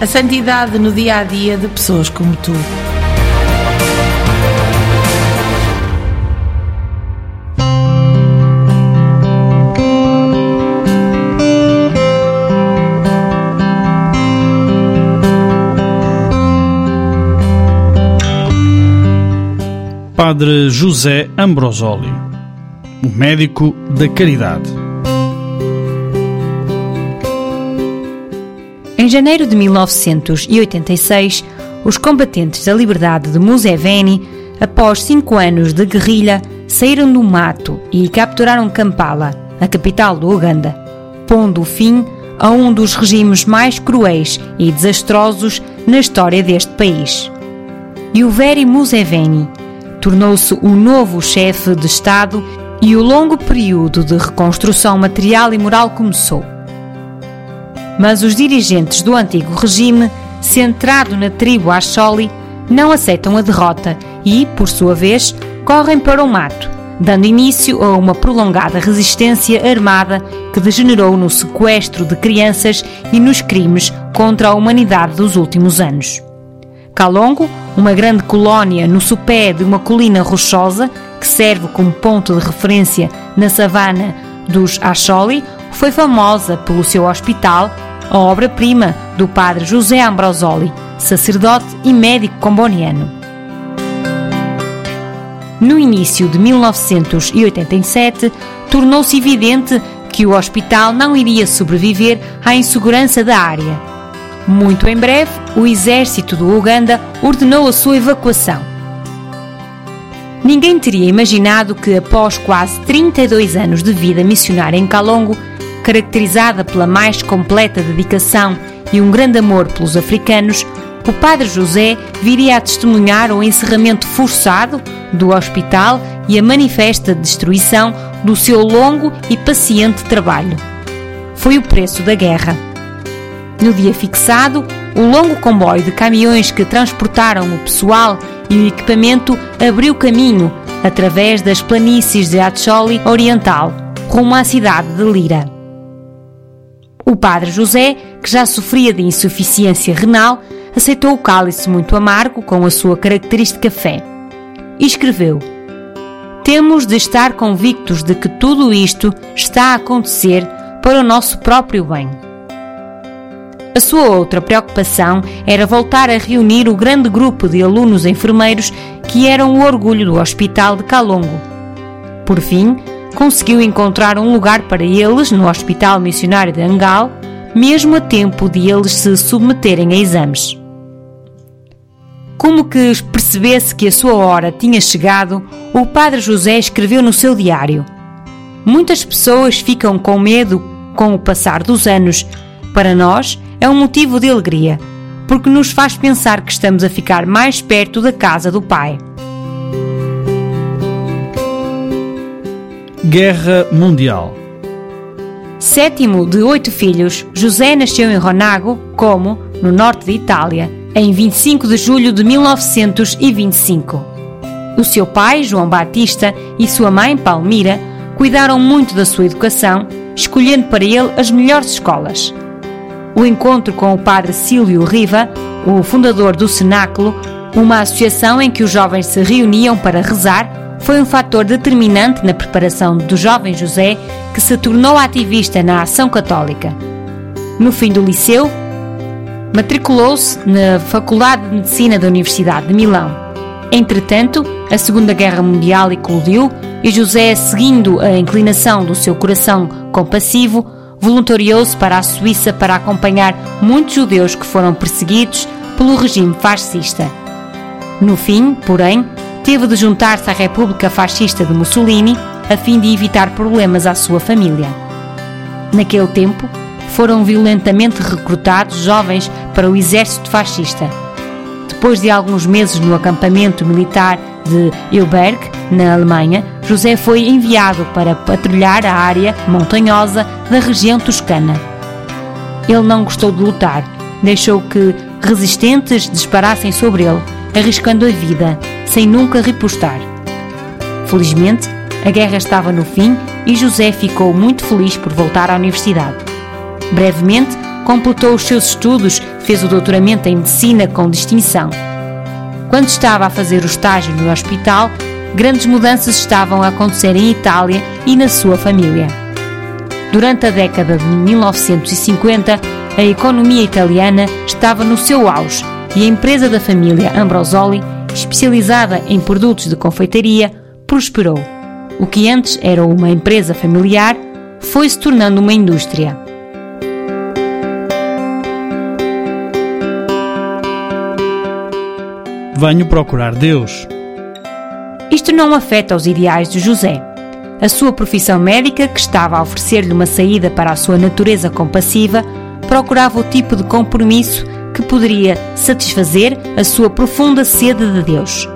A santidade no dia a dia de pessoas como tu. Padre José Ambrosoli, o médico da caridade. Janeiro de 1986, os combatentes da liberdade de Museveni, após cinco anos de guerrilha, saíram do mato e capturaram Kampala, a capital do Uganda, pondo fim a um dos regimes mais cruéis e desastrosos na história deste país. Yoweri Museveni tornou-se o novo chefe de Estado e o longo período de reconstrução material e moral começou. Mas os dirigentes do antigo regime, centrado na tribo Acholi, não aceitam a derrota e, por sua vez, correm para o mato, dando início a uma prolongada resistência armada que degenerou no sequestro de crianças e nos crimes contra a humanidade dos últimos anos. Calongo, uma grande colónia no sopé de uma colina rochosa que serve como ponto de referência na savana dos Acholi, foi famosa pelo seu hospital, a obra-prima do padre José Ambrosoli, sacerdote e médico comboniano. No início de 1987, tornou-se evidente que o hospital não iria sobreviver à insegurança da área. Muito em breve, o exército do Uganda ordenou a sua evacuação. Ninguém teria imaginado que, após quase 32 anos de vida missionária em Calongo, caracterizada pela mais completa dedicação e um grande amor pelos africanos, o Padre José viria a testemunhar o encerramento forçado do hospital e a manifesta destruição do seu longo e paciente trabalho. Foi o preço da guerra. No dia fixado, o longo comboio de caminhões que transportaram o pessoal e o equipamento abriu caminho através das planícies de Acholi Oriental, rumo à cidade de Lira. O padre José, que já sofria de insuficiência renal, aceitou o cálice muito amargo com a sua característica fé e escreveu: Temos de estar convictos de que tudo isto está a acontecer para o nosso próprio bem. A sua outra preocupação era voltar a reunir o grande grupo de alunos enfermeiros que eram o orgulho do Hospital de Calongo. Por fim, conseguiu encontrar um lugar para eles no Hospital Missionário de Angal, mesmo a tempo de eles se submeterem a exames. Como que percebesse que a sua hora tinha chegado, o Padre José escreveu no seu diário: Muitas pessoas ficam com medo com o passar dos anos. Para nós, é um motivo de alegria, porque nos faz pensar que estamos a ficar mais perto da casa do Pai. Guerra Mundial. Sétimo de oito filhos, José nasceu em Ronago, como, no norte de Itália, em 25 de julho de 1925. O seu pai, João Batista, e sua mãe, Palmira, cuidaram muito da sua educação, escolhendo para ele as melhores escolas. O encontro com o padre Sílvio Riva, o fundador do Cenáculo, uma associação em que os jovens se reuniam para rezar, foi um fator determinante na preparação do jovem José, que se tornou ativista na ação católica. No fim do liceu, matriculou-se na Faculdade de Medicina da Universidade de Milão. Entretanto, a Segunda Guerra Mundial eclodiu e José, seguindo a inclinação do seu coração compassivo, voluntariou-se para a Suíça para acompanhar muitos judeus que foram perseguidos pelo regime fascista. No fim, porém, teve de juntar-se à República Fascista de Mussolini a fim de evitar problemas à sua família. Naquele tempo, foram violentamente recrutados jovens para o exército fascista. Depois de alguns meses no acampamento militar de Euberg, na Alemanha, José foi enviado para patrulhar a área montanhosa da região toscana. Ele não gostou de lutar, deixou que resistentes disparassem sobre ele, arriscando a vida, sem nunca repostar. Felizmente, a guerra estava no fim e José ficou muito feliz por voltar à universidade. Brevemente, completou os seus estudos, fez o doutoramento em medicina com distinção. Quando estava a fazer o estágio no hospital, grandes mudanças estavam a acontecer em Itália e na sua família. Durante a década de 1950, a economia italiana estava no seu auge e a empresa da família Ambrosoli, especializada em produtos de confeitaria, prosperou. O que antes era uma empresa familiar foi se tornando uma indústria. Venho procurar Deus. Isto não afeta os ideais de José. A sua profissão médica, que estava a oferecer-lhe uma saída para a sua natureza compassiva, procurava o tipo de compromisso que poderia satisfazer a sua profunda sede de Deus.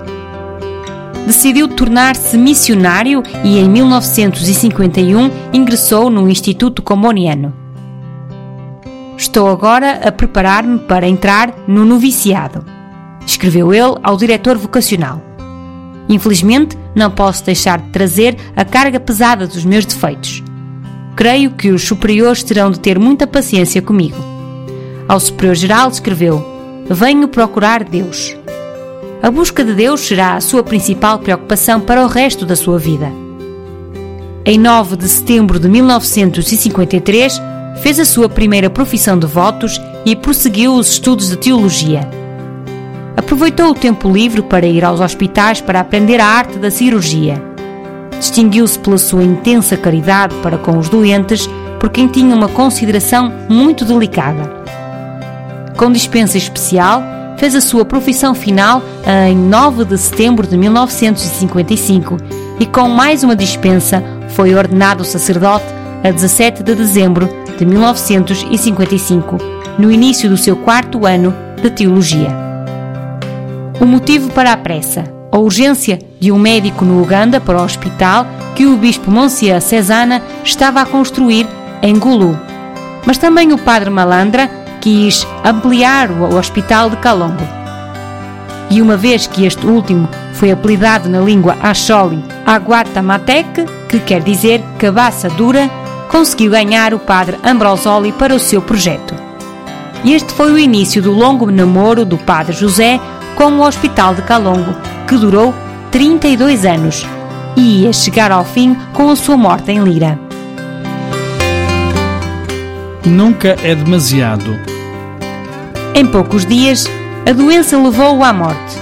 Decidiu tornar-se missionário e em 1951 ingressou no Instituto Comboniano. Estou agora a preparar-me para entrar no noviciado, escreveu ele ao diretor vocacional. Infelizmente, não posso deixar de trazer a carga pesada dos meus defeitos. Creio que os superiores terão de ter muita paciência comigo. Ao superior geral escreveu: Venho procurar Deus. A busca de Deus será a sua principal preocupação para o resto da sua vida. Em 9 de setembro de 1953, fez a sua primeira profissão de votos e prosseguiu os estudos de teologia. Aproveitou o tempo livre para ir aos hospitais para aprender a arte da cirurgia. Distinguiu-se pela sua intensa caridade para com os doentes, por quem tinha uma consideração muito delicada. Com dispensa especial, fez a sua profissão final em 9 de setembro de 1955 e, com mais uma dispensa, foi ordenado sacerdote a 17 de dezembro de 1955, no início do seu quarto ano de teologia. O motivo para a pressa, a urgência de um médico no Uganda para o hospital que o bispo Monsieur Cesana estava a construir em Gulu. Mas também o padre Malandra quis ampliar o hospital de Calongo. E uma vez que este último foi apelidado na língua Acholi Aguatamatec, que quer dizer cabaça dura, conseguiu ganhar o padre Ambrosoli para o seu projeto. Este foi o início do longo namoro do padre José com o Hospital de Calongo, que durou 32 anos e ia chegar ao fim com a sua morte em Lira. Nunca é demasiado. Em poucos dias, a doença levou-o à morte.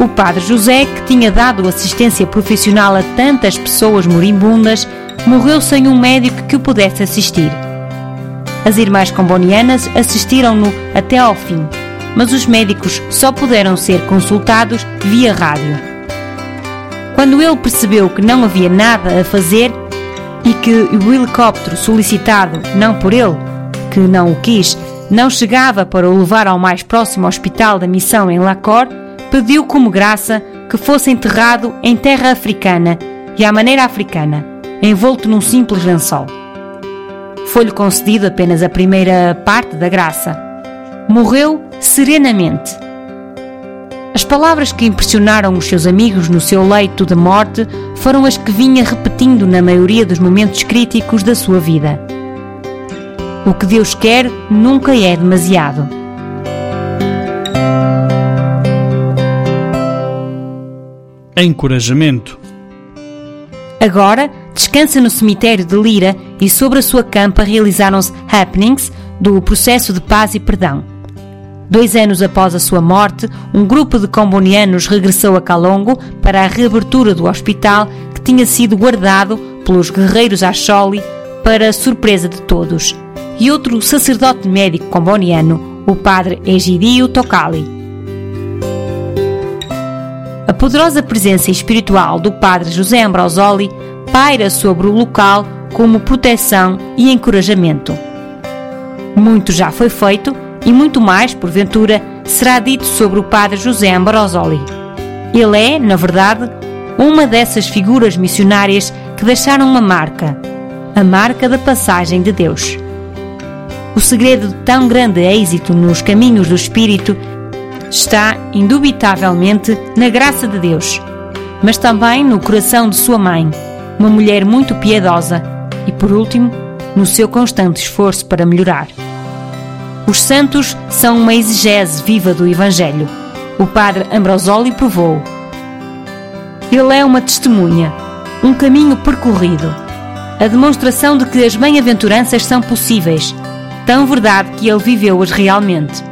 O padre José, que tinha dado assistência profissional a tantas pessoas moribundas, morreu sem um médico que o pudesse assistir. As irmãs combonianas assistiram-no até ao fim mas os médicos só puderam ser consultados via rádio. Quando ele percebeu que não havia nada a fazer e que o helicóptero solicitado, não por ele, que não o quis, não chegava para o levar ao mais próximo hospital da missão em Lacor, pediu como graça que fosse enterrado em terra africana e à maneira africana, envolto num simples lençol. Foi-lhe concedido apenas a primeira parte da graça. Morreu serenamente. As palavras que impressionaram os seus amigos no seu leito de morte foram as que vinha repetindo na maioria dos momentos críticos da sua vida. O que Deus quer nunca é demasiado. Encorajamento. Agora descansa no cemitério de Lira e sobre a sua campa realizaram-se happenings do processo de paz e perdão. Dois anos após a sua morte, um grupo de combonianos regressou a Calongo para a reabertura do hospital que tinha sido guardado pelos guerreiros Acholi para surpresa de todos. E outro sacerdote médico comboniano, o padre Egidio Tocali. A poderosa presença espiritual do padre José Ambrosoli paira sobre o local como proteção e encorajamento. Muito já foi feito e muito mais, porventura, será dito sobre o padre José Ambrosoli. Ele é, na verdade, uma dessas figuras missionárias que deixaram uma marca, a marca da passagem de Deus. O segredo de tão grande êxito nos caminhos do Espírito está, indubitavelmente, na graça de Deus, mas também no coração de sua mãe, uma mulher muito piedosa, e, por último, no seu constante esforço para melhorar. Os santos são uma exegese viva do Evangelho. O padre Ambrosoli provou. Ele é uma testemunha, um caminho percorrido, a demonstração de que as bem-aventuranças são possíveis, tão verdade que ele viveu-as realmente.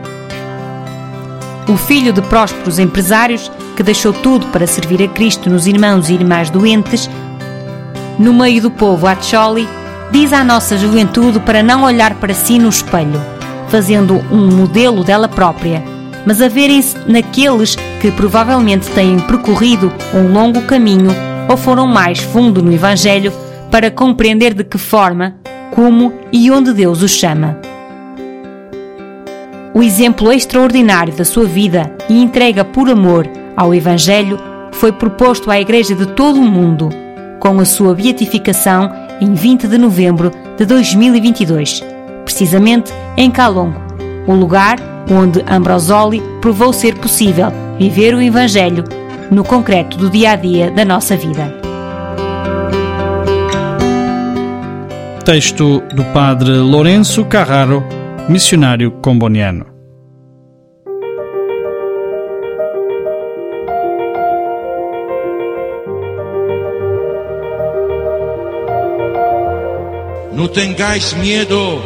O filho de prósperos empresários que deixou tudo para servir a Cristo nos irmãos e irmãs doentes, no meio do povo Acholi, diz à nossa juventude para não olhar para si no espelho fazendo um modelo dela própria, mas a verem-se naqueles que provavelmente têm percorrido um longo caminho ou foram mais fundo no Evangelho para compreender de que forma, como e onde Deus os chama. O exemplo extraordinário da sua vida e entrega por amor ao Evangelho foi proposto à Igreja de todo o mundo, com a sua beatificação em 20 de novembro de 2022 precisamente em Calongo, o lugar onde Ambrosoli provou ser possível viver o Evangelho no concreto do dia a dia da nossa vida. Texto do Padre Lourenço Carraro, missionário comboniano. Não tengáis medo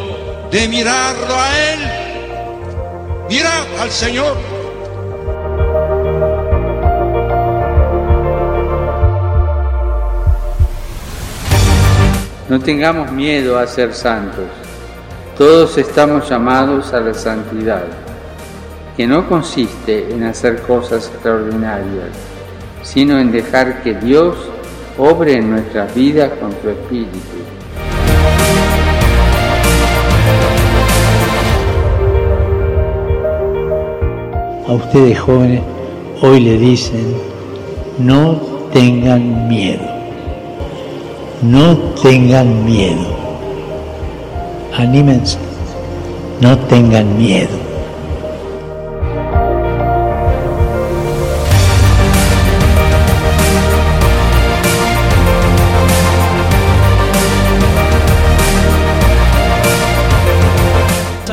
de mirarlo a Él. Mirad al Señor. No tengamos miedo a ser santos. Todos estamos llamados a la santidad, que no consiste en hacer cosas extraordinarias, sino en dejar que Dios obre en nuestras vidas con su Espíritu a ustedes jóvenes hoy le dicen, no tengan miedo, no tengan miedo, anímense, no tengan miedo.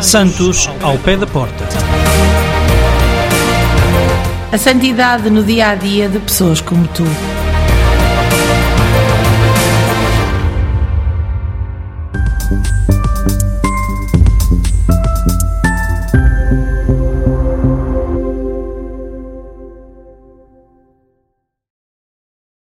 Santos ao pé da porta. A santidade no dia a dia de pessoas como tu.